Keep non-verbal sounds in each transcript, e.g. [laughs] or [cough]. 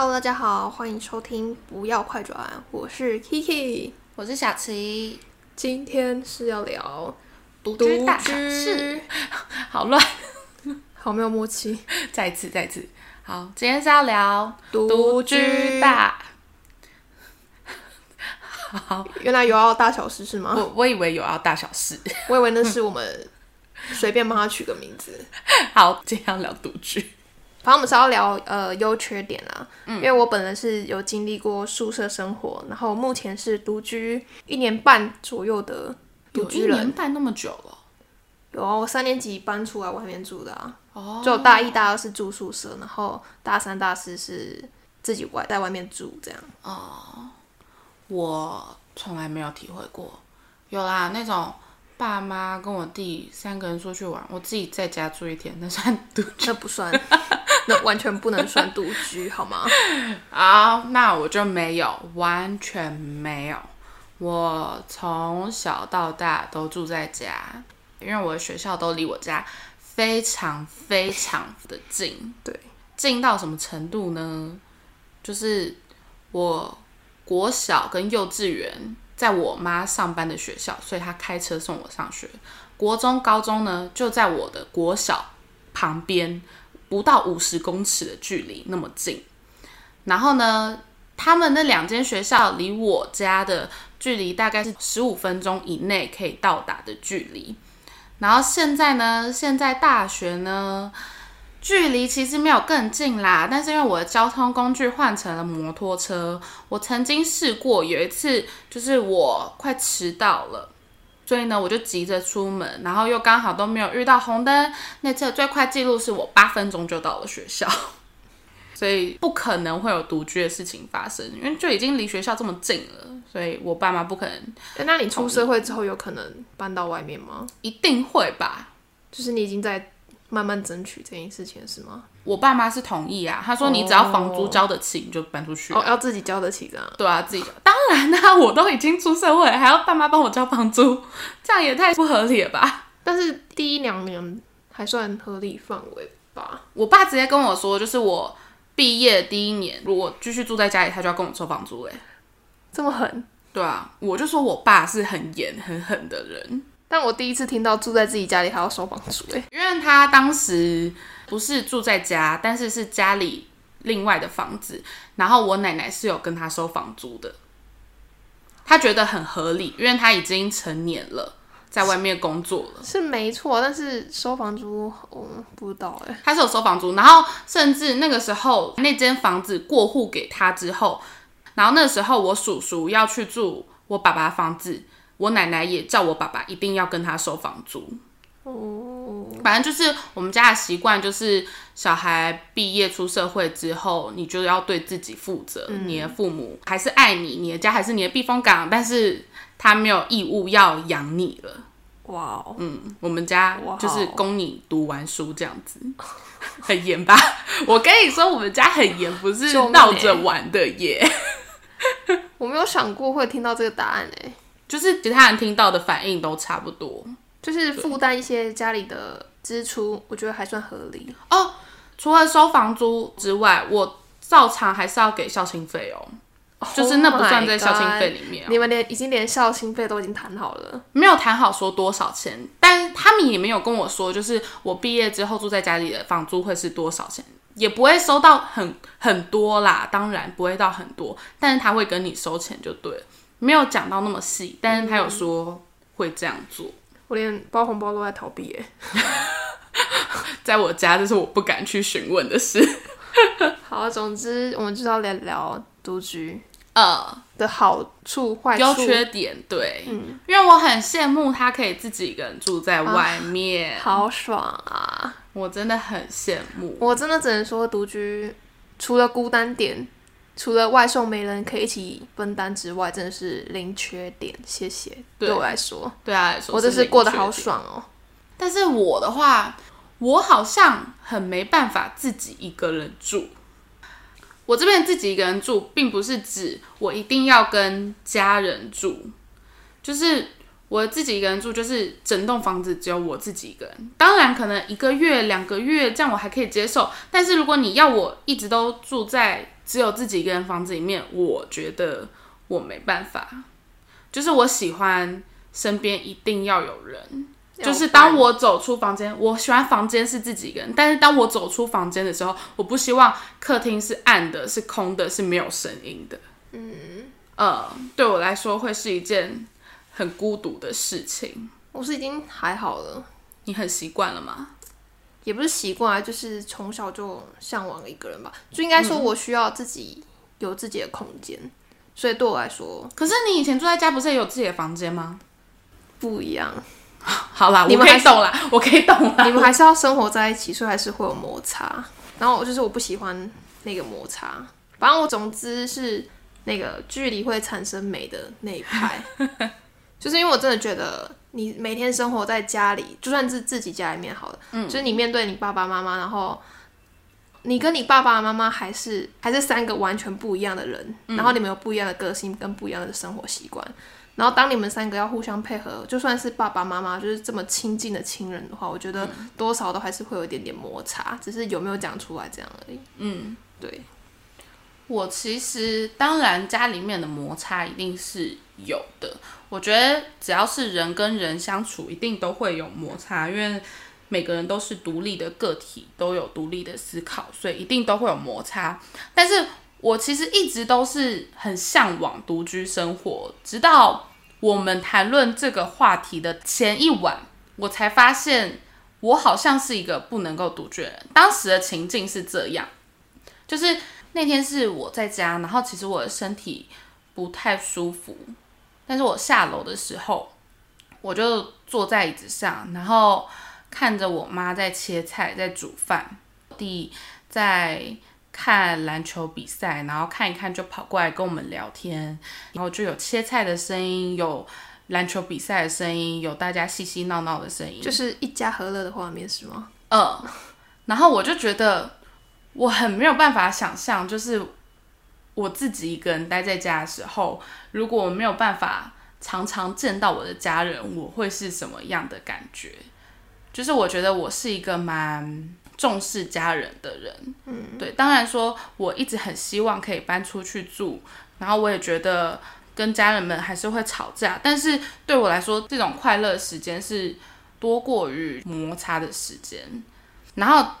Hello，大家好，欢迎收听不要快转，我是 Kiki，我是小琪，今天是要聊独居大小事，[laughs] 好乱，好没有默契，[laughs] 再一次，再一次，好，今天是要聊独居大，[laughs] 好，原来有要大小事是吗？我我以为有要大小事，我以为那是我们随便帮他取个名字。好，今天要聊独居。反正我们是要聊呃优缺点啦，因为我本人是有经历过宿舍生活，然后目前是独居一年半左右的独居人，一年半那么久了，有啊，我三年级搬出来外面住的啊，哦，就大一、大二是住宿舍，然后大三、大四是自己外在外面住这样。哦，我从来没有体会过，有啦那种。爸妈跟我弟三个人出去玩，我自己在家住一天，那算独居？那不算，那完全不能算独居，好吗？[laughs] 好，那我就没有，完全没有。我从小到大都住在家，因为我的学校都离我家非常非常的近。对，近到什么程度呢？就是我国小跟幼稚园。在我妈上班的学校，所以她开车送我上学。国中、高中呢，就在我的国小旁边，不到五十公尺的距离，那么近。然后呢，他们那两间学校离我家的距离大概是十五分钟以内可以到达的距离。然后现在呢，现在大学呢。距离其实没有更近啦，但是因为我的交通工具换成了摩托车，我曾经试过有一次，就是我快迟到了，所以呢我就急着出门，然后又刚好都没有遇到红灯，那次最快记录是我八分钟就到了学校，[laughs] 所以不可能会有独居的事情发生，因为就已经离学校这么近了，所以我爸妈不可能。那你出社会之后有可能搬到外面吗？一定会吧，就是你已经在。慢慢争取这件事情是吗？我爸妈是同意啊，他说你只要房租交得起，你就搬出去。哦，要自己交得起这样？对啊，自己交。当然啦，[laughs] 我都已经出社会，还要爸妈帮我交房租，[laughs] 这样也太不合理了吧？但是第一两年还算合理范围吧。我爸直接跟我说，就是我毕业第一年，如果继续住在家里，他就要跟我收房租。哎，这么狠？对啊，我就说我爸是很严很狠的人。但我第一次听到住在自己家里还要收房租哎，因为他当时不是住在家，但是是家里另外的房子，然后我奶奶是有跟他收房租的，他觉得很合理，因为他已经成年了，在外面工作了，是没错，但是收房租我不知道哎，他是有收房租，然后甚至那个时候那间房子过户给他之后，然后那时候我叔叔要去住我爸爸房子。我奶奶也叫我爸爸一定要跟他收房租。哦，反正就是我们家的习惯，就是小孩毕业出社会之后，你就要对自己负责。你的父母还是爱你，你的家还是你的避风港，但是他没有义务要养你了。哇哦，嗯，我们家就是供你读完书这样子，[laughs] 很严吧？我跟你说，我们家很严，不是闹着玩的耶。[laughs] 我没有想过会听到这个答案哎。就是其他人听到的反应都差不多，就是负担一些家里的支出，我觉得还算合理哦。除了收房租之外，我照常还是要给校庆费哦。就是那不算在校庆费里面。你们连已经连校庆费都已经谈好了，没有谈好说多少钱，但他们也没有跟我说，就是我毕业之后住在家里的房租会是多少钱，也不会收到很很多啦。当然不会到很多，但是他会跟你收钱就对了。没有讲到那么细，但是他有说会这样做。我连包红包都在逃避，耶，[laughs] 在我家这是我不敢去询问的事。[laughs] 好，总之我们就要聊聊独居呃的好处、坏处、缺点。对，嗯，因为我很羡慕他可以自己一个人住在外面，好爽啊！我真的很羡慕。我真的只能说，独居除了孤单点。除了外送没人可以一起分担之外，真的是零缺点。谢谢，对我来说，对他来说，我真是过得好爽哦。但是我的话，我好像很没办法自己一个人住。我这边自己一个人住，并不是指我一定要跟家人住，就是我自己一个人住，就是整栋房子只有我自己一个人。当然，可能一个月、两个月这样我还可以接受。但是如果你要我一直都住在只有自己一个人房子里面，我觉得我没办法。就是我喜欢身边一定要有人，就是当我走出房间，我喜欢房间是自己一个人，但是当我走出房间的时候，我不希望客厅是暗的、是空的、是没有声音的。嗯，呃，对我来说会是一件很孤独的事情。我是已经还好了，你很习惯了吗？也不是习惯啊，就是从小就向往一个人吧。就应该说，我需要自己有自己的空间，所以对我来说，可是你以前住在家不是也有自己的房间吗？不一样。好啦，我可以你们还是懂啦，我可以懂啦。你们还是要生活在一起，所以还是会有摩擦。然后我就是我不喜欢那个摩擦。反正我总之是那个距离会产生美的那一派，[laughs] 就是因为我真的觉得你每天生活在家里，就算是自己家里面好了，嗯，就是你面对你爸爸妈妈，然后你跟你爸爸妈妈还是还是三个完全不一样的人，然后你们有不一样的个性跟不一样的生活习惯。然后当你们三个要互相配合，就算是爸爸妈妈就是这么亲近的亲人的话，我觉得多少都还是会有一点点摩擦，只是有没有讲出来这样而已。嗯，对，我其实当然家里面的摩擦一定是有的。我觉得只要是人跟人相处，一定都会有摩擦，因为每个人都是独立的个体，都有独立的思考，所以一定都会有摩擦。但是我其实一直都是很向往独居生活，直到我们谈论这个话题的前一晚，我才发现我好像是一个不能够独居人。当时的情境是这样，就是那天是我在家，然后其实我的身体不太舒服，但是我下楼的时候，我就坐在椅子上，然后看着我妈在切菜，在煮饭，弟在看篮球比赛，然后看一看就跑过来跟我们聊天，然后就有切菜的声音，有篮球比赛的声音，有大家嬉嬉闹闹的声音，就是一家和乐的画面是吗？嗯，然后我就觉得我很没有办法想象，就是我自己一个人待在家的时候，如果我没有办法常常见到我的家人，我会是什么样的感觉？就是我觉得我是一个蛮重视家人的人，嗯，对。当然说，我一直很希望可以搬出去住，然后我也觉得跟家人们还是会吵架，但是对我来说，这种快乐时间是多过于摩擦的时间。然后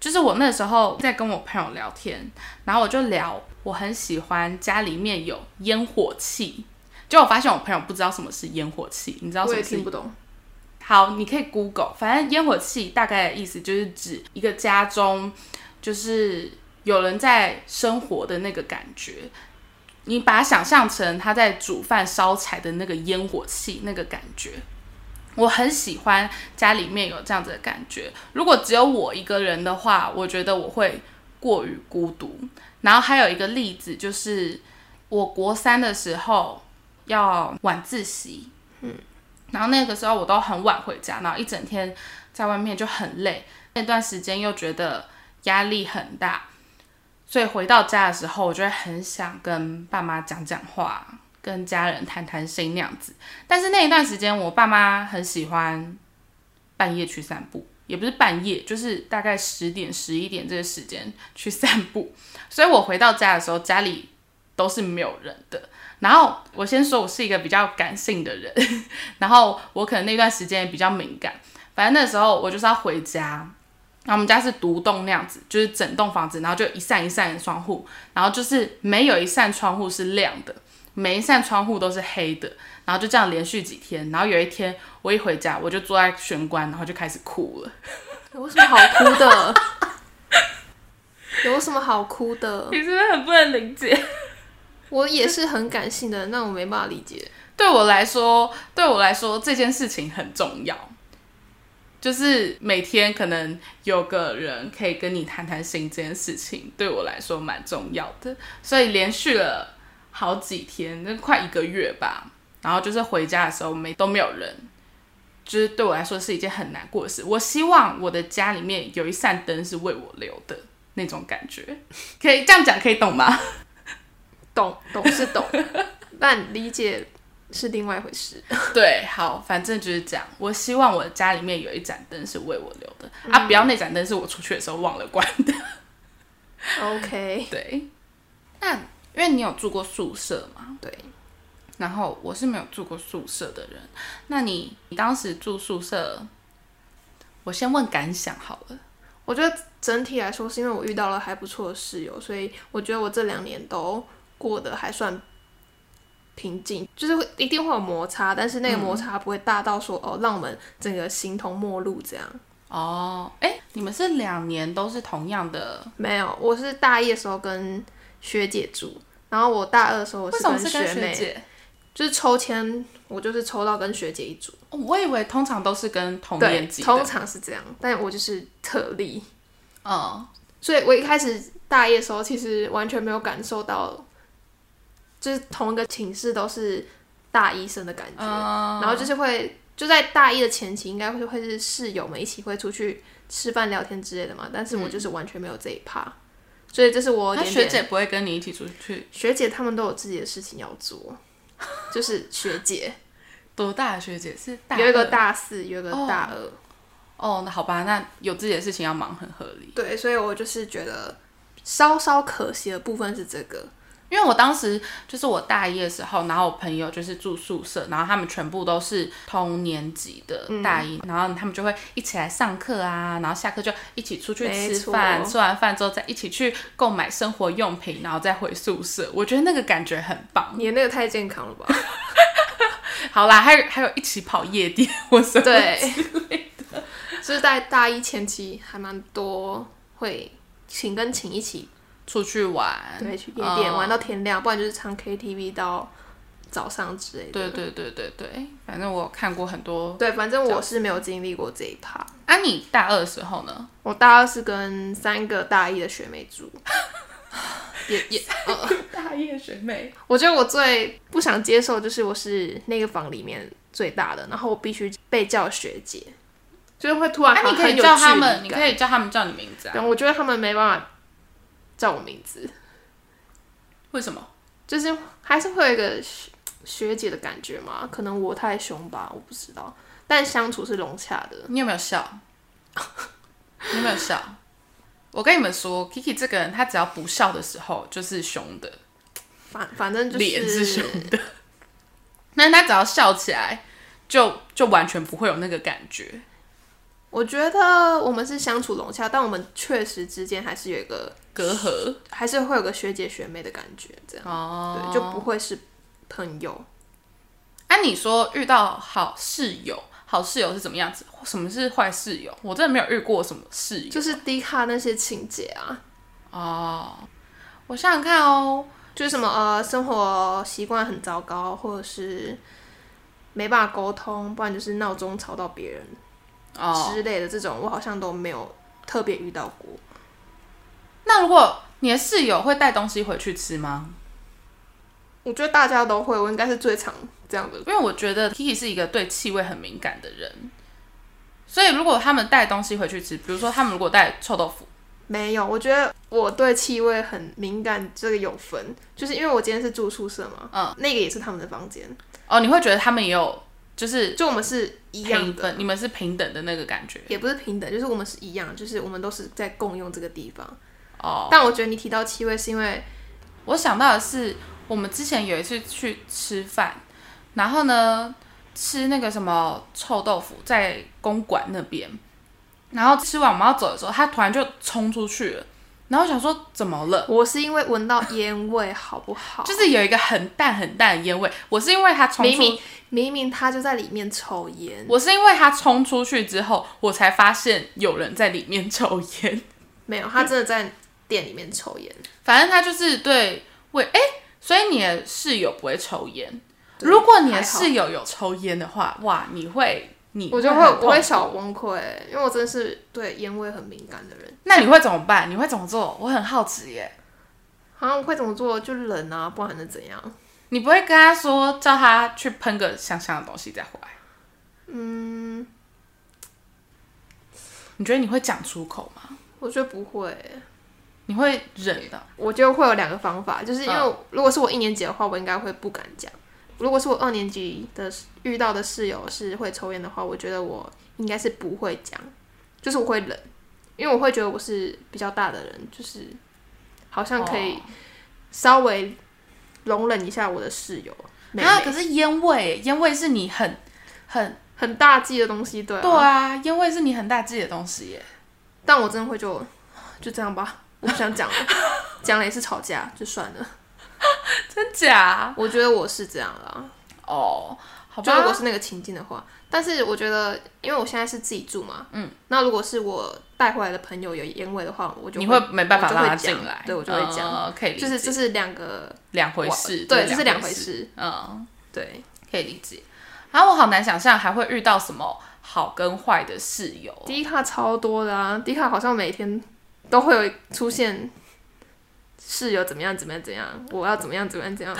就是我那时候在跟我朋友聊天，然后我就聊我很喜欢家里面有烟火气，就我发现我朋友不知道什么是烟火气，你知道什么是也听不懂。好，你可以 Google，反正烟火气大概的意思就是指一个家中就是有人在生活的那个感觉。你把它想象成他在煮饭烧柴的那个烟火气那个感觉。我很喜欢家里面有这样子的感觉。如果只有我一个人的话，我觉得我会过于孤独。然后还有一个例子就是，我国三的时候要晚自习，嗯。然后那个时候我都很晚回家，然后一整天在外面就很累，那段时间又觉得压力很大，所以回到家的时候，我就会很想跟爸妈讲讲话，跟家人谈谈心那样子。但是那一段时间，我爸妈很喜欢半夜去散步，也不是半夜，就是大概十点、十一点这个时间去散步，所以我回到家的时候，家里都是没有人的。然后我先说，我是一个比较感性的人，[laughs] 然后我可能那段时间也比较敏感。反正那时候我就是要回家，然后我们家是独栋那样子，就是整栋房子，然后就一扇一扇的窗户，然后就是没有一扇窗户是亮的，每一扇窗户都是黑的，然后就这样连续几天。然后有一天我一回家，我就坐在玄关，然后就开始哭了。[laughs] 有什么好哭的？有什么好哭的？你是不是很不能理解？我也是很感性的，那我没办法理解。对我来说，对我来说这件事情很重要，就是每天可能有个人可以跟你谈谈心，这件事情对我来说蛮重要的。所以连续了好几天，那快一个月吧。然后就是回家的时候没都没有人，就是对我来说是一件很难过的事。我希望我的家里面有一扇灯是为我留的那种感觉，可以这样讲，可以懂吗？[laughs] 懂懂是懂，但理解是另外一回事。[laughs] 对，好，反正就是这样。我希望我的家里面有一盏灯是为我留的、啊，不要那盏灯是我出去的时候忘了关的。OK，[laughs] 对，那因为你有住过宿舍嘛，对，然后我是没有住过宿舍的人。那你你当时住宿舍，我先问感想好了。我觉得整体来说，是因为我遇到了还不错的室友，所以我觉得我这两年都过得还算平静。就是会一定会有摩擦，但是那个摩擦不会大到说、哦，让我们整个形同陌路这样。哦，哎，你们是两年都是同样的？没有，我是大一的时候跟学姐住，然后我大二的时候我是跟学妹，姐？就是抽签，我就是抽到跟学姐一组。哦我以为通常都是跟同对年，级通。常是这样，但我就是特例。哦，所以我一开始大一的时候，其实完全没有感受到，就是同一个寝室都是大一生的感觉。嗯然后就是会就在大一的前期，应该会会是室友们一起会出去吃饭聊天之类的嘛。但是我就是完全没有这一趴，所以这是我学姐不会跟你一起出去？学姐他们都有自己的事情要做，[laughs] 就是学姐多大的学姐是大有一个大四，有一个大二。哦，那好吧，那有自己的事情要忙很合理。对，所以我就是觉得稍稍可惜的部分是这个。因为我当时就是我大一的时候，然后我朋友就是住宿舍，然后他们全部都是同年级的嗯大一，然后他们就会一起来上课啊，然后下课就一起出去吃饭，吃完饭之后再一起去购买生活用品，然后再回宿舍。我觉得那个感觉很棒。你那个太健康了吧？[laughs] 好啦，还有还有一起跑夜店，或什么对，就是在大一前期还蛮多会请跟请一起出去玩，对去夜店、嗯玩到天亮，不然就是唱 KTV 到早上之类的。对对对对对，反正我看过很多。对，反正我是没有经历过这一趴。啊，你大二的时候呢？我大二是跟三个大一的学妹住，[laughs] 也也，呃，大一的学妹，我觉得我最不想接受就是我是那个房里面最大的，然后我必须被叫学姐，就是会突然你可以叫他们，你可以叫他们叫你名字啊？对，我觉得他们没办法叫我名字，为什么？就是还是会有一个学学姐的感觉嘛。可能我太凶吧，我不知道。但相处是融洽的。你有没有笑？你有没有笑？我跟你们说，Kiki 这个人，他只要不笑的时候就是凶的，反反正就是脸是凶的。那他只要笑起来，就就完全不会有那个感觉。我觉得我们是相处融洽，但我们确实之间还是有一个，隔阂还是会有个学姐学妹的感觉，这样、哦对，就不会是朋友。按、你说遇到好室友，好室友是怎么样子？什么是坏室友？我真的没有遇过什么室友。就是低卡那些情节啊，哦，我想想看哦，就是什么呃，生活习惯很糟糕，或者是没办法沟通，不然就是闹钟吵到别人哦，之类的这种，我好像都没有特别遇到过。那如果你的室友会带东西回去吃吗？我觉得大家都会，我应该是最常这样的。因为我觉得 Kiki 是一个对气味很敏感的人，所以如果他们带东西回去吃，比如说他们如果带臭豆腐，没有，我觉得我对气味很敏感，这个有分，就是因为我今天是住宿舍嘛，嗯，那个也是他们的房间，哦，你会觉得他们也有就是就我们是一样的，你们是平等的那个感觉。也不是平等，就是我们是一样，就是我们都是在共用这个地方。哦。但我觉得你提到气味，是因为我想到的是，我们之前有一次去吃饭，然后呢吃那个什么臭豆腐，在公馆那边，然后吃完我们要走的时候，他突然就冲出去了，然后我想说怎么了？我是因为闻到烟味，好不好？就是有一个很淡很淡的烟味，我是因为他冲出，明明明明他就在里面抽烟，我是因为他冲出去之后，我才发现有人在里面抽烟。没有，他真的在店里面抽烟。反正他就是对味，哎、所以你的室友不会抽烟。如果你的室友有抽烟的话，哇，你会你我就会我会小崩溃，因为我真的是对烟味很敏感的人。那你会怎么办？你会怎么做？我很好奇耶。好像我会怎么做？就冷啊，不然能怎样？你不会跟他说叫他去喷个香香的东西再回来？嗯，你觉得你会讲出口吗？我觉得不会。你会忍的？我觉得会有两个方法，就是因为嗯如果是我一年级的话，我应该会不敢讲；如果是我二年级的遇到的室友是会抽烟的话，我觉得我应该是不会讲，就是我会忍，因为我会觉得我是比较大的人，就是好像可以哦稍微容忍一下我的室友妹妹。啊，可是烟味，烟味是你很很很大忌的东西，对、啊，对啊，烟味是你很大忌的东西耶。但我真的会就就这样吧，我不想讲了，讲了也是吵架，就算了。[laughs] 真假？我觉得我是这样啦，哦，好就如果。是那个情境的话，但是我觉得，因为我现在是自己住嘛，嗯，那如果是我带回来的朋友有烟味的话，我就你会没办法让他我就会讲进来，对我就会讲，嗯可以就是这是两个，两回事，对，这这是两回回。事，嗯，对，可以理解。然后我好难想象还会遇到什么好跟坏的室友。迪卡超多的啊，迪卡好像每天都会有出现室友怎么样怎么样怎样，我要怎么样怎么样怎样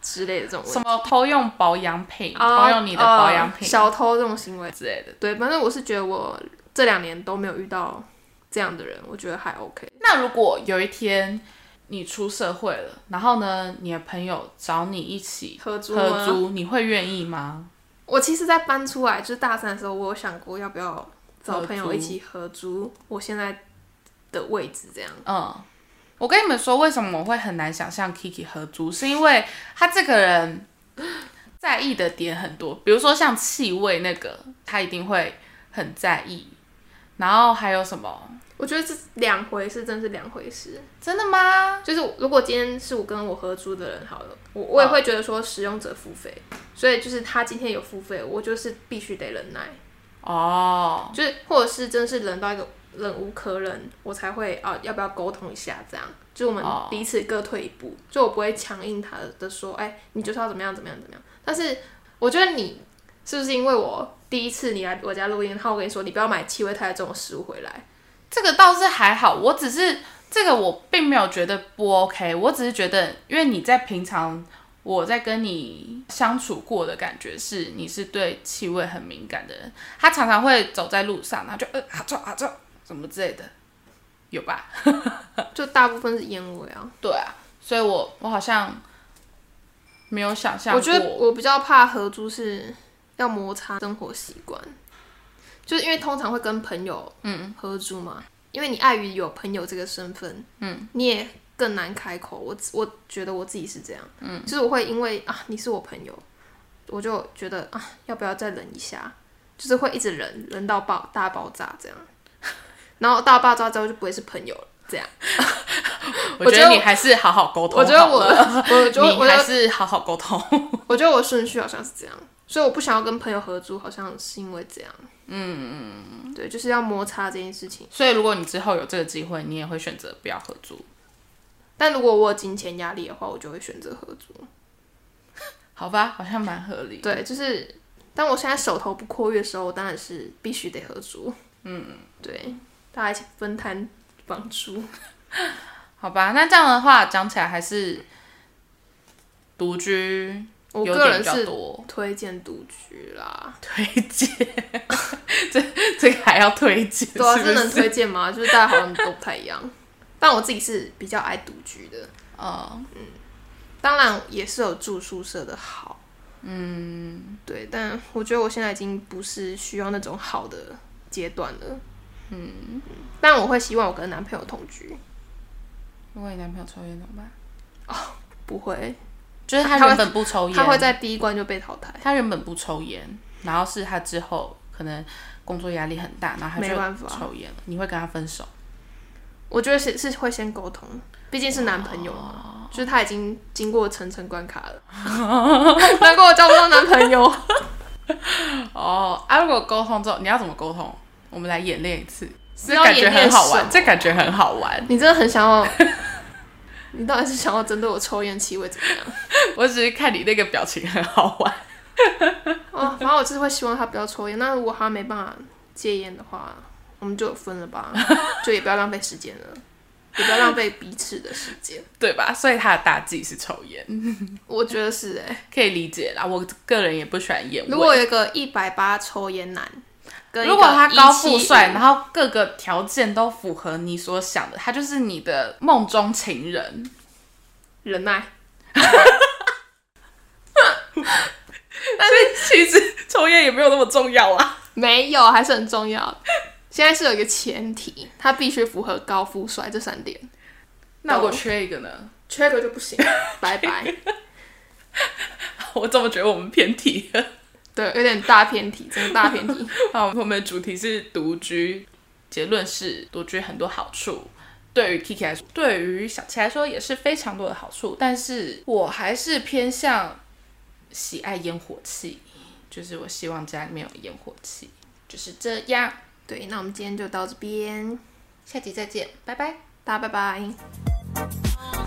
之类的这种问题。什么偷用保养品，啊偷用你的保养品呃小偷这种行为，之类的。对，反正我是觉得我这两年都没有遇到这样的人，我觉得还 OK。那如果有一天你出社会了，然后呢，你的朋友找你一起合租吗合租，你会愿意吗？我其实，在搬出来就是大三的时候，我有想过要不要找朋友一起合租我现在的位置，这样。嗯，我跟你们说，为什么我会很难想象 Kiki 合租，是因为他这个人在意的点很多，比如说像气味那个，他一定会很在意。然后还有什么？我觉得这两回事，真是两回事。真的吗？就是如果今天是我跟我合租的人好了，我我也会觉得说使用者付费，所以就是他今天有付费，我就是必须得忍耐，哦，就是或者是真是忍到一个忍无可忍，我才会啊要不要沟通一下这样，就我们哦。彼此各退一步，就我不会强硬他的说，哎、你就是要怎么样怎么样怎么样。但是我觉得你是不是因为我第一次你来我家录音，然后我跟你说你不要买气味太重的食物回来，这个倒是还好，我只是这个我并没有觉得不 OK，我只是觉得，因为你在平常我在跟你相处过的感觉是，你是对气味很敏感的人，他常常会走在路上，然后就呃啊臭啊臭什么之类的，有吧？[laughs] 就大部分是烟味啊。对啊，所以我我好像没有想象，我觉得我比较怕合租是要摩擦生活习惯，就是因为通常会跟朋友嗯合租嘛，因为你碍于有朋友这个身份，嗯，你也更难开口。我我觉得我自己是这样，嗯，就是我会因为啊你是我朋友，我就觉得啊要不要再忍一下，就是会一直忍忍到爆大爆炸这样，然后大爆炸之后就不会是朋友了，这样。我觉得得你还是好好沟通我觉得我我觉得我觉得是好好沟通。我觉得我顺序好像是这样，所以我不想要跟朋友合租，好像是因为这样。嗯嗯，对，就是要摩擦这件事情。所以如果你之后有这个机会，你也会选择不要合租。但如果我有金钱压力的话，我就会选择合租。[laughs] 好吧，好像蛮合理。对，就是当我现在手头不阔裕的时候，我当然是必须得合租。嗯，对，大家一起分摊房租。[laughs] 好吧，那这样的话讲起来还是独居我个人是多推荐独居啦。推荐，[laughs] 这这个还要推荐，对啊，这能？推荐吗？就是大家好像都不太一样。但我自己是比较爱独居的，嗯，当然也是有住宿舍的好。嗯，对，但我觉得我现在已经不是需要那种好的阶段了。嗯，但我会希望我跟男朋友同居，如果你男朋友抽烟怎么办？哦不会，就是他原本不抽烟，他会在第一关就被淘汰。他原本不抽烟，然后是他之后可能工作压力很大，然后他没办法就抽烟了。你会跟他分手？我觉得是是会先沟通，毕竟是男朋友嘛，就是他已经经过层层关卡了，难怪我交不到男朋友。[laughs] 哦，啊，如果沟通之后，你要怎么沟通？我们来演练一次，这感觉很好玩，这感觉很好玩。你真的很想要，[laughs] 你到底是想要针对我抽烟气味怎么样？[laughs] 我只是看你那个表情很好玩。[laughs] 哦，反正我就是会希望他不要抽烟。那如果他没办法戒烟的话，我们就分了吧，就也不要浪费时间了，也不要浪费彼此的时间。对吧？所以他的大忌是抽烟，我觉得是哎、可以理解啦。我个人也不喜欢烟味。如果有一个一百八抽烟男，跟如果他高富帅，然后各个条件都符合你所想的，他就是你的梦中情人。忍耐，[laughs] 但是 [laughs] 其实抽烟也没有那么重要啊。没有还是很重要。现在是有一个前提，他必须符合高富帅这三点。那我缺一个呢？[laughs] 缺一个就不行，拜拜。我怎么觉得我们偏题了？对，有点大偏题，真的大偏题。[laughs] 好，我们的主题是独居，结论是独居很多好处。对于 Kiki 来说，对于小七来说也是非常多的好处，但是我还是偏向喜爱烟火气，就是我希望家里面有烟火气，就是这样。对，那我们今天就到这边，下集再见，拜拜，大家拜拜。